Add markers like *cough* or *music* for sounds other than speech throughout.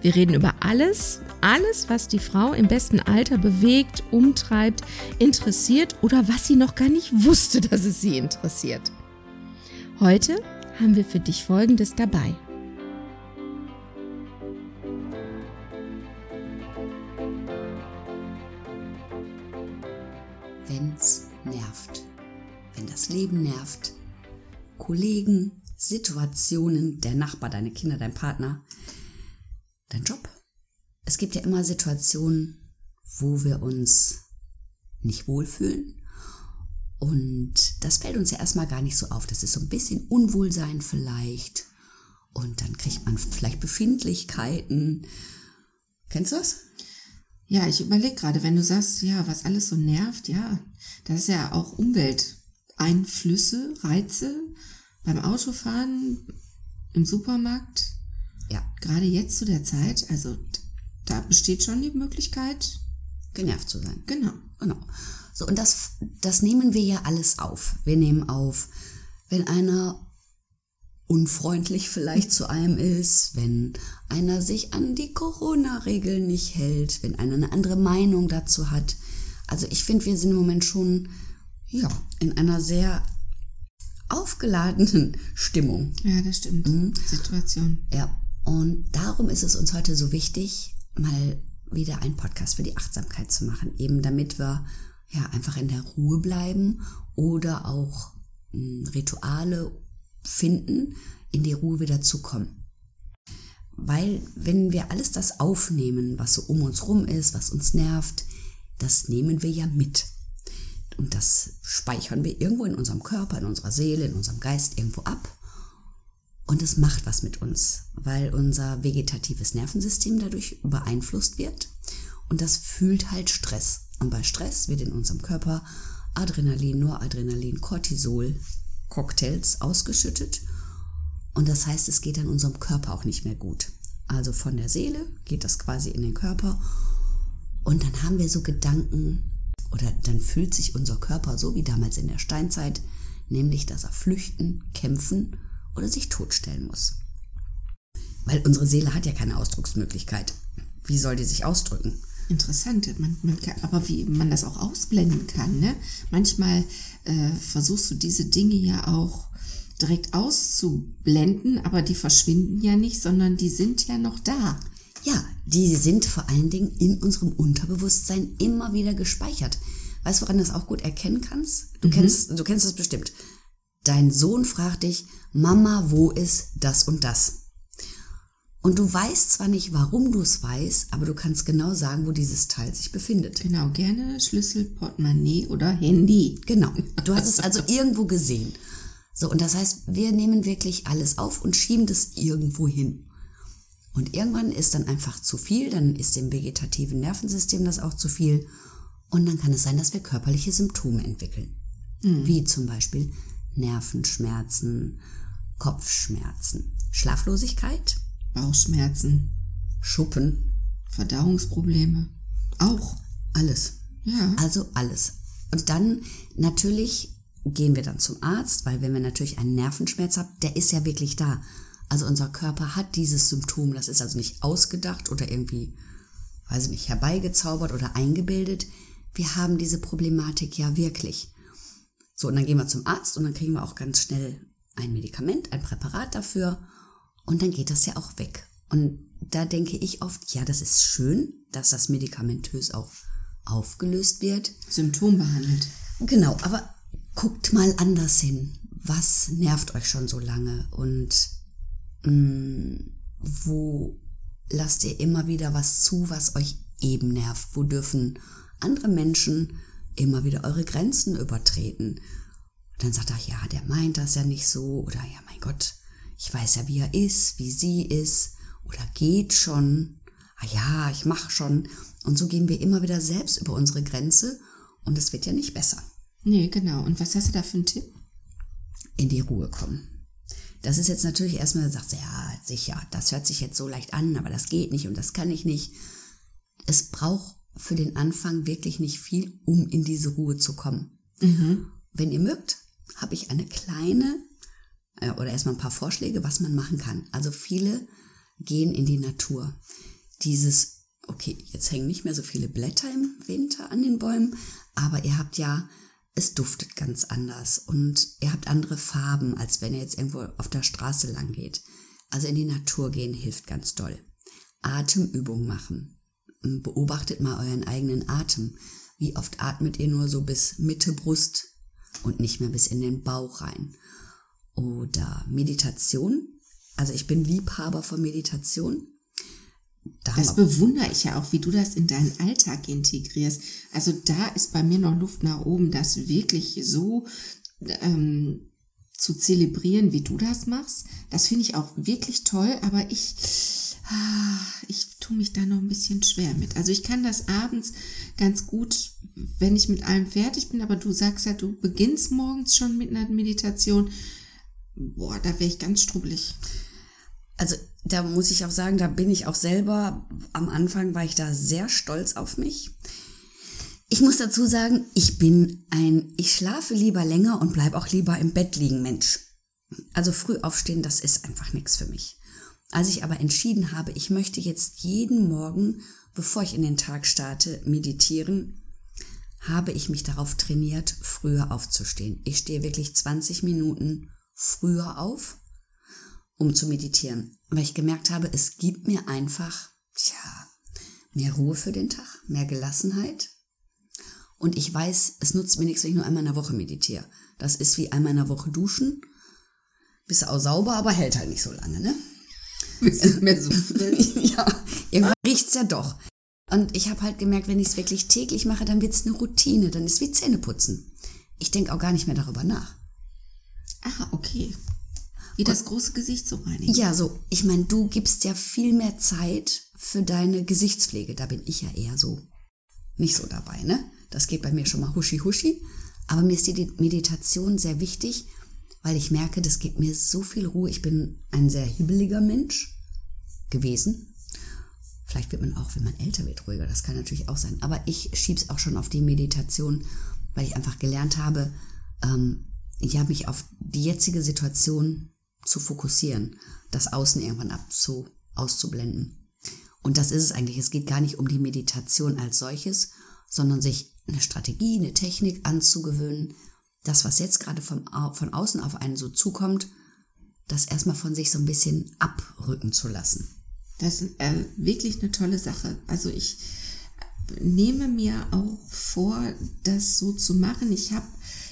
Wir reden über alles, alles, was die Frau im besten Alter bewegt, umtreibt, interessiert oder was sie noch gar nicht wusste, dass es sie interessiert. Heute haben wir für dich Folgendes dabei. Wenn's nervt. Wenn das Leben nervt. Kollegen, Situationen, der Nachbar, deine Kinder, dein Partner, dein Job. Es gibt ja immer Situationen, wo wir uns nicht wohlfühlen. Und das fällt uns ja erstmal gar nicht so auf. Das ist so ein bisschen Unwohlsein vielleicht. Und dann kriegt man vielleicht Befindlichkeiten. Kennst du das? Ja, ich überlege gerade, wenn du sagst, ja, was alles so nervt, ja, das ist ja auch Umwelteinflüsse, Reize beim Autofahren, im Supermarkt. Gerade jetzt zu der Zeit, also da besteht schon die Möglichkeit, genervt zu sein. Genau. Genau. So, und das, das nehmen wir ja alles auf. Wir nehmen auf, wenn einer unfreundlich vielleicht zu einem ist, wenn einer sich an die Corona-Regeln nicht hält, wenn einer eine andere Meinung dazu hat. Also ich finde, wir sind im Moment schon ja, in einer sehr aufgeladenen Stimmung. Ja, das stimmt. Mhm. Situation. Ja. Und darum ist es uns heute so wichtig, mal wieder einen Podcast für die Achtsamkeit zu machen, eben damit wir ja einfach in der Ruhe bleiben oder auch hm, Rituale finden, in die Ruhe wieder zu kommen. Weil wenn wir alles das aufnehmen, was so um uns rum ist, was uns nervt, das nehmen wir ja mit. Und das speichern wir irgendwo in unserem Körper, in unserer Seele, in unserem Geist irgendwo ab. Und es macht was mit uns, weil unser vegetatives Nervensystem dadurch beeinflusst wird. Und das fühlt halt Stress. Und bei Stress wird in unserem Körper Adrenalin, Noradrenalin, Cortisol, Cocktails ausgeschüttet. Und das heißt, es geht dann unserem Körper auch nicht mehr gut. Also von der Seele geht das quasi in den Körper. Und dann haben wir so Gedanken, oder dann fühlt sich unser Körper so wie damals in der Steinzeit, nämlich dass er flüchten, kämpfen oder sich totstellen muss. Weil unsere Seele hat ja keine Ausdrucksmöglichkeit. Wie soll die sich ausdrücken? Interessant, man, man kann, aber wie man das auch ausblenden kann. Ne? Manchmal äh, versuchst du diese Dinge ja auch direkt auszublenden, aber die verschwinden ja nicht, sondern die sind ja noch da. Ja, die sind vor allen Dingen in unserem Unterbewusstsein immer wieder gespeichert. Weißt du, woran du das auch gut erkennen kannst? Du mhm. kennst, du kennst es bestimmt. Dein Sohn fragt dich, Mama, wo ist das und das? Und du weißt zwar nicht, warum du es weißt, aber du kannst genau sagen, wo dieses Teil sich befindet. Genau, gerne Schlüssel, Portemonnaie oder Handy. Genau. Du hast es *laughs* also irgendwo gesehen. So, und das heißt, wir nehmen wirklich alles auf und schieben das irgendwo hin. Und irgendwann ist dann einfach zu viel, dann ist dem vegetativen Nervensystem das auch zu viel. Und dann kann es sein, dass wir körperliche Symptome entwickeln. Mhm. Wie zum Beispiel Nervenschmerzen, Kopfschmerzen, Schlaflosigkeit, Bauchschmerzen, Schuppen, Verdauungsprobleme, auch alles. Ja. Also alles. Und dann natürlich gehen wir dann zum Arzt, weil wenn wir natürlich einen Nervenschmerz haben, der ist ja wirklich da. Also unser Körper hat dieses Symptom, das ist also nicht ausgedacht oder irgendwie, weiß ich nicht, herbeigezaubert oder eingebildet. Wir haben diese Problematik ja wirklich. So, und dann gehen wir zum Arzt und dann kriegen wir auch ganz schnell ein Medikament, ein Präparat dafür und dann geht das ja auch weg. Und da denke ich oft, ja, das ist schön, dass das medikamentös auch aufgelöst wird. Symptom behandelt. Genau, aber guckt mal anders hin. Was nervt euch schon so lange und mh, mm, wo lasst ihr immer wieder was zu, was euch eben nervt? Wo dürfen andere Menschen immer wieder eure Grenzen übertreten. Und dann sagt er, ja, der meint das ja nicht so, oder ja, mein Gott, ich weiß ja, wie er ist, wie sie ist, oder geht schon, ah ja, ich mache schon. Und so gehen wir immer wieder selbst über unsere Grenze und es wird ja nicht besser. Nee, genau. Und was hast du da für einen Tipp? In die Ruhe kommen. Das ist jetzt natürlich erstmal, sagt ja, sicher, das hört sich jetzt so leicht an, aber das geht nicht und das kann ich nicht. Es braucht für den Anfang wirklich nicht viel, um in diese Ruhe zu kommen. Mhm. Wenn ihr mögt, habe ich eine kleine äh, oder erstmal ein paar Vorschläge, was man machen kann. Also viele gehen in die Natur. Dieses, okay, jetzt hängen nicht mehr so viele Blätter im Winter an den Bäumen, aber ihr habt ja, es duftet ganz anders und ihr habt andere Farben, als wenn ihr jetzt irgendwo auf der Straße lang geht. Also in die Natur gehen hilft ganz doll. Atemübung machen. Beobachtet mal euren eigenen Atem. Wie oft atmet ihr nur so bis Mitte Brust und nicht mehr bis in den Bauch rein? Oder Meditation. Also ich bin Liebhaber von Meditation. Da das bewundere ich ja auch, wie du das in deinen Alltag integrierst. Also da ist bei mir noch Luft nach oben, das wirklich so ähm, zu zelebrieren, wie du das machst. Das finde ich auch wirklich toll, aber ich, ah, ich tue mich da noch ein bisschen schwer mit. Also ich kann das abends ganz gut, wenn ich mit allem fertig bin, aber du sagst ja, du beginnst morgens schon mit einer Meditation. Boah, da wäre ich ganz strubbelig. Also da muss ich auch sagen, da bin ich auch selber, am Anfang war ich da sehr stolz auf mich. Ich muss dazu sagen, ich bin ein, ich schlafe lieber länger und bleib auch lieber im Bett liegen Mensch. Also früh aufstehen, das ist einfach nichts für mich. Als ich aber entschieden habe, ich möchte jetzt jeden Morgen, bevor ich in den Tag starte, meditieren, habe ich mich darauf trainiert, früher aufzustehen. Ich stehe wirklich 20 Minuten früher auf um zu meditieren. Weil ich gemerkt habe, es gibt mir einfach, tja, mehr Ruhe für den Tag, mehr Gelassenheit. Und ich weiß, es nutzt mir nichts, wenn ich nur einmal in der Woche meditiere. Das ist wie einmal in der Woche duschen. Bist auch sauber, aber hält halt nicht so lange, ne? Mehr so *laughs* ja, irgendwann riecht's ja doch. Und ich habe halt gemerkt, wenn ich es wirklich täglich mache, dann wird's eine Routine, dann ist wie Zähneputzen. Ich denke auch gar nicht mehr darüber nach. Ah, okay. Wie das große Gesicht zu reinigen. Ja, so. Ich meine, du gibst ja viel mehr Zeit für deine Gesichtspflege. Da bin ich ja eher so nicht so dabei, ne? Das geht bei mir schon mal huschi huschi. Aber mir ist die Meditation sehr wichtig, weil ich merke, das gibt mir so viel Ruhe. Ich bin ein sehr hibbeliger Mensch gewesen. Vielleicht wird man auch, wenn man älter wird, ruhiger. Das kann natürlich auch sein. Aber ich schieb's auch schon auf die Meditation, weil ich einfach gelernt habe, ähm, ja, mich auf die jetzige Situation zu fokussieren, das Außen irgendwann abzu, auszublenden. Und das ist es eigentlich. Es geht gar nicht um die Meditation als solches, sondern sich eine Strategie, eine Technik anzugewöhnen, das, was jetzt gerade vom, von außen auf einen so zukommt, das erstmal von sich so ein bisschen abrücken zu lassen. Das ist äh, wirklich eine tolle Sache. Also ich nehme mir auch vor, das so zu machen. Ich habe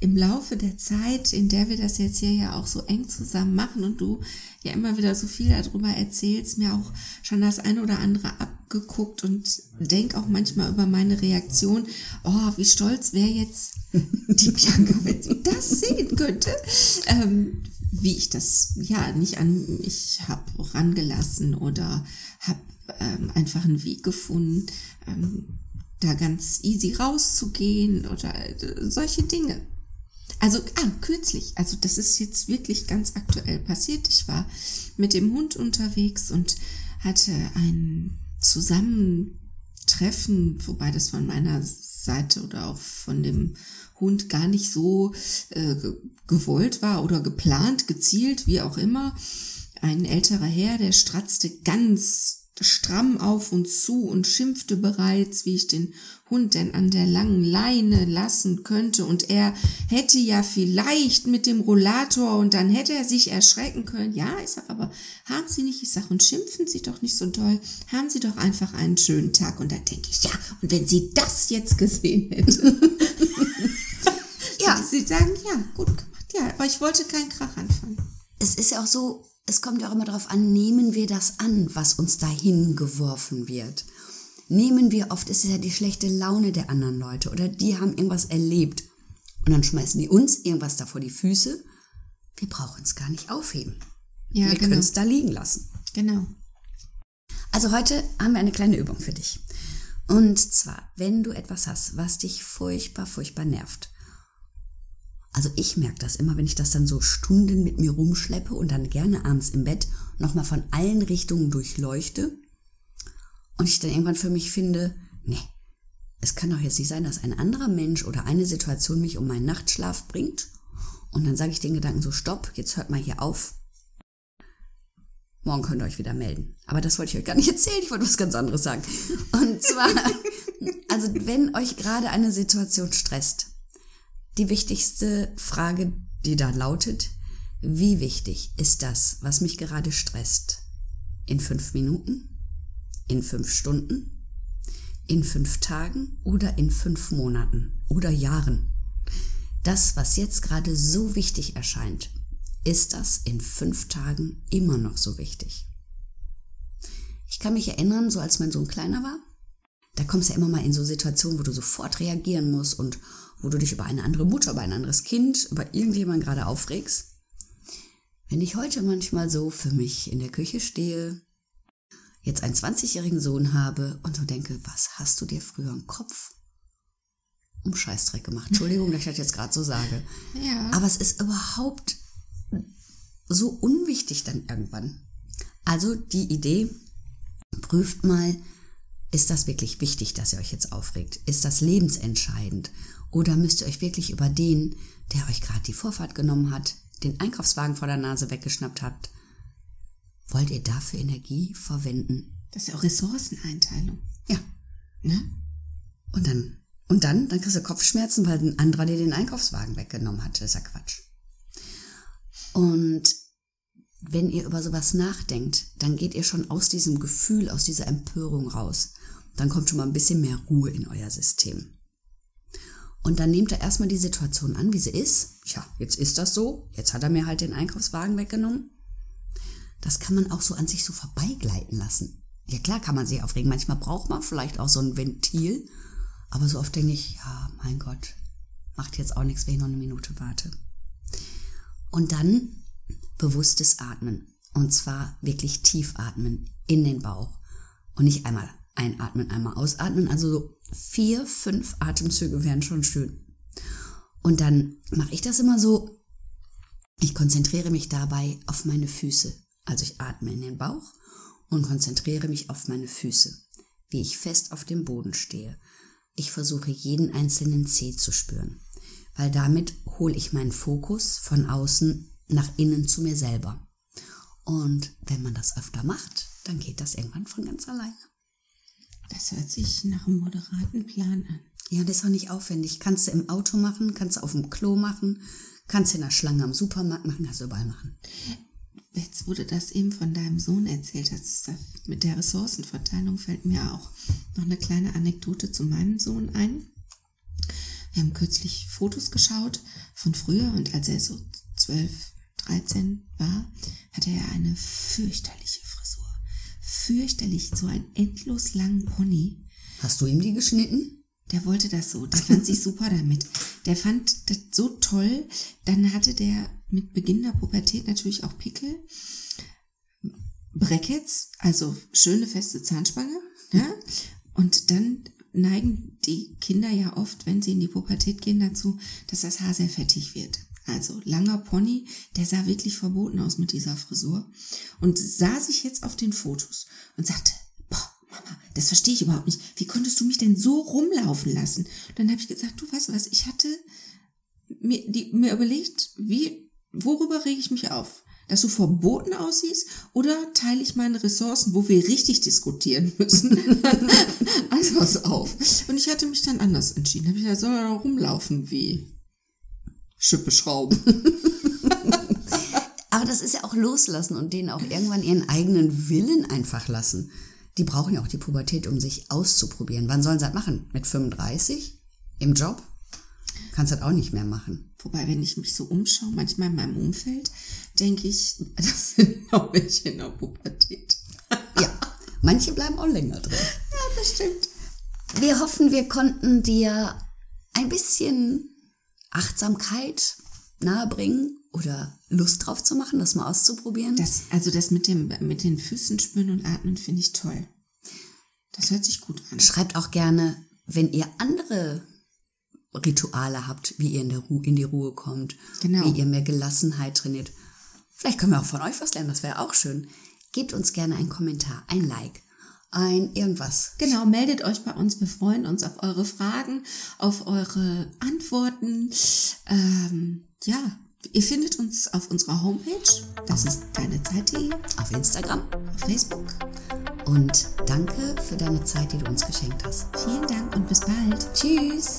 im Laufe der Zeit, in der wir das jetzt hier ja auch so eng zusammen machen und du ja immer wieder so viel darüber erzählst, mir auch schon das eine oder andere abgeguckt und denk auch manchmal über meine Reaktion, oh, wie stolz wäre jetzt die *laughs* Bianca, wenn sie das sehen könnte, ähm, wie ich das ja nicht an mich habe rangelassen oder habe ähm, einfach einen Weg gefunden, ähm, da ganz easy rauszugehen oder äh, solche Dinge. Also, ah, kürzlich, also das ist jetzt wirklich ganz aktuell passiert. Ich war mit dem Hund unterwegs und hatte ein Zusammentreffen, wobei das von meiner Seite oder auch von dem Hund gar nicht so äh, gewollt war oder geplant, gezielt, wie auch immer. Ein älterer Herr, der stratzte ganz stramm auf und zu und schimpfte bereits, wie ich den Hund denn an der langen Leine lassen könnte, und er hätte ja vielleicht mit dem Rollator und dann hätte er sich erschrecken können. Ja, ich sag aber, haben Sie nicht, ich sag, und schimpfen Sie doch nicht so doll, haben Sie doch einfach einen schönen Tag. Und dann denke ich, ja, und wenn sie das jetzt gesehen hätte. *laughs* ja. Sie sagen, ja, gut gemacht. Ja, aber ich wollte keinen Krach anfangen. Es ist ja auch so, es kommt ja auch immer darauf an, nehmen wir das an, was uns dahin geworfen wird. Nehmen wir oft, ist es ja die schlechte Laune der anderen Leute oder die haben irgendwas erlebt und dann schmeißen die uns irgendwas da vor die Füße. Wir brauchen es gar nicht aufheben. Ja, wir genau. können es da liegen lassen. Genau. Also heute haben wir eine kleine Übung für dich. Und zwar, wenn du etwas hast, was dich furchtbar, furchtbar nervt. Also ich merke das immer, wenn ich das dann so Stunden mit mir rumschleppe und dann gerne abends im Bett nochmal von allen Richtungen durchleuchte und ich dann irgendwann für mich finde, nee, es kann doch jetzt nicht sein, dass ein anderer Mensch oder eine Situation mich um meinen Nachtschlaf bringt und dann sage ich den Gedanken so, stopp, jetzt hört mal hier auf. Morgen könnt ihr euch wieder melden. Aber das wollte ich euch gar nicht *laughs* erzählen, ich wollte was ganz anderes sagen. Und zwar, *laughs* also wenn euch gerade eine Situation stresst, die wichtigste Frage, die da lautet, wie wichtig ist das, was mich gerade stresst? In fünf Minuten? In fünf Stunden? In fünf Tagen oder in fünf Monaten oder Jahren? Das, was jetzt gerade so wichtig erscheint, ist das in fünf Tagen immer noch so wichtig? Ich kann mich erinnern, so als mein Sohn kleiner war, da kommst du ja immer mal in so Situationen, wo du sofort reagieren musst und wo du dich über eine andere Mutter, über ein anderes Kind, über irgendjemanden gerade aufregst. Wenn ich heute manchmal so für mich in der Küche stehe, jetzt einen 20-jährigen Sohn habe und so denke, was hast du dir früher im Kopf um Scheißdreck gemacht? Entschuldigung, dass ich das jetzt gerade so sage. *laughs* Ja. Aber es ist überhaupt so unwichtig dann irgendwann. Also die Idee, prüft mal, ist das wirklich wichtig, dass ihr euch jetzt aufregt? Ist das lebensentscheidend? Oder müsst ihr euch wirklich über den, der euch gerade die Vorfahrt genommen hat, den Einkaufswagen vor der Nase weggeschnappt habt, wollt ihr dafür Energie verwenden? Das ist ja auch Ressourceneinteilung. Ja. Ne? Und dann, und dann, dann kriegst du Kopfschmerzen, weil ein anderer dir den Einkaufswagen weggenommen hat. Das ist ja Quatsch. Und wenn ihr über sowas nachdenkt, dann geht ihr schon aus diesem Gefühl, aus dieser Empörung raus. Dann kommt schon mal ein bisschen mehr Ruhe in euer System. Und dann nehmt er erstmal die Situation an, wie sie ist. Tja, jetzt ist das so. Jetzt hat er mir halt den Einkaufswagen weggenommen. Das kann man auch so an sich so vorbeigleiten lassen. Ja klar kann man sich aufregen. Manchmal braucht man vielleicht auch so ein Ventil. Aber so oft denke ich, ja, mein Gott, macht jetzt auch nichts, wenn ich noch eine Minute warte. Und dann bewusstes Atmen. Und zwar wirklich tief atmen in den Bauch. Und nicht einmal einatmen, einmal ausatmen. Also so vier, fünf Atemzüge wären schon schön. Und dann mache ich das immer so. Ich konzentriere mich dabei auf meine Füße. Also ich atme in den Bauch und konzentriere mich auf meine Füße, wie ich fest auf dem Boden stehe. Ich versuche jeden einzelnen Zeh zu spüren, weil damit hole ich meinen Fokus von außen nach innen zu mir selber. Und wenn man das öfter macht, dann geht das irgendwann von ganz alleine. Das hört sich nach einem moderaten Plan an. Ja, das ist auch nicht aufwendig. Kannst du im Auto machen, kannst du auf dem Klo machen, kannst du in der Schlange am Supermarkt machen, kannst du überall machen. Jetzt wurde das eben von deinem Sohn erzählt hast, mit der Ressourcenverteilung fällt mir auch noch eine kleine Anekdote zu meinem Sohn ein. Wir haben kürzlich Fotos geschaut von früher und als er so 12, 13 war, hatte er eine fürchterliche fürchterlich, so einen endlos langen Pony. Hast du ihm die geschnitten? Der wollte das so, der fand sich super damit. Der fand das so toll. Dann hatte der mit Beginn der Pubertät natürlich auch Pickel. Brackets, also schöne feste Zahnspange. Ja? Und dann neigen die Kinder ja oft, wenn sie in die Pubertät gehen, dazu, dass das Haar sehr fettig wird. Also langer Pony, der sah wirklich verboten aus mit dieser Frisur und sah sich jetzt auf den Fotos und sagte, boah, Mama, das verstehe ich überhaupt nicht. Wie konntest du mich denn so rumlaufen lassen? Und dann habe ich gesagt, du weißt was, ich hatte mir, die, mir überlegt, wie, worüber rege ich mich auf? Dass du verboten aussiehst oder teile ich meine Ressourcen, wo wir richtig diskutieren müssen, *laughs* anders auf? Und ich hatte mich dann anders entschieden. Habe ich gesagt, soll er rumlaufen wie Schippe schrauben. *laughs* Aber das ist ja auch loslassen und denen auch irgendwann ihren eigenen Willen einfach lassen. Die brauchen ja auch die Pubertät, um sich auszuprobieren. Wann sollen sie das machen? Mit 35? Im Job? Kannst du das auch nicht mehr machen. Wobei, wenn ich mich so umschaue, manchmal in meinem Umfeld, denke ich, *laughs* das sind noch welche in der Pubertät. ja, manche bleiben auch länger drin. Ja, das stimmt. Wir hoffen, wir konnten dir ein bisschen Achtsamkeit nahebringen oder Lust drauf zu machen, das mal auszuprobieren. Das, also das mit, dem, mit den Füßen spüren und atmen finde ich toll. Das hört sich gut an. Schreibt auch gerne, wenn ihr andere Rituale habt, wie ihr in, der Ru in die Ruhe kommt, Genau. wie ihr mehr Gelassenheit trainiert. Vielleicht können wir auch von euch was lernen, das wäre auch schön. Gebt uns gerne einen Kommentar, ein Like, ein irgendwas. Genau, meldet euch bei uns. Wir freuen uns auf eure Fragen, auf eure Antworten. Ähm, ja, ihr findet uns auf unserer Homepage. Das ist deinezeit.de, Auf Instagram. auf Facebook. Und danke für deine Zeit, die du uns geschenkt hast. Vielen Dank und bis bald. Tschüss.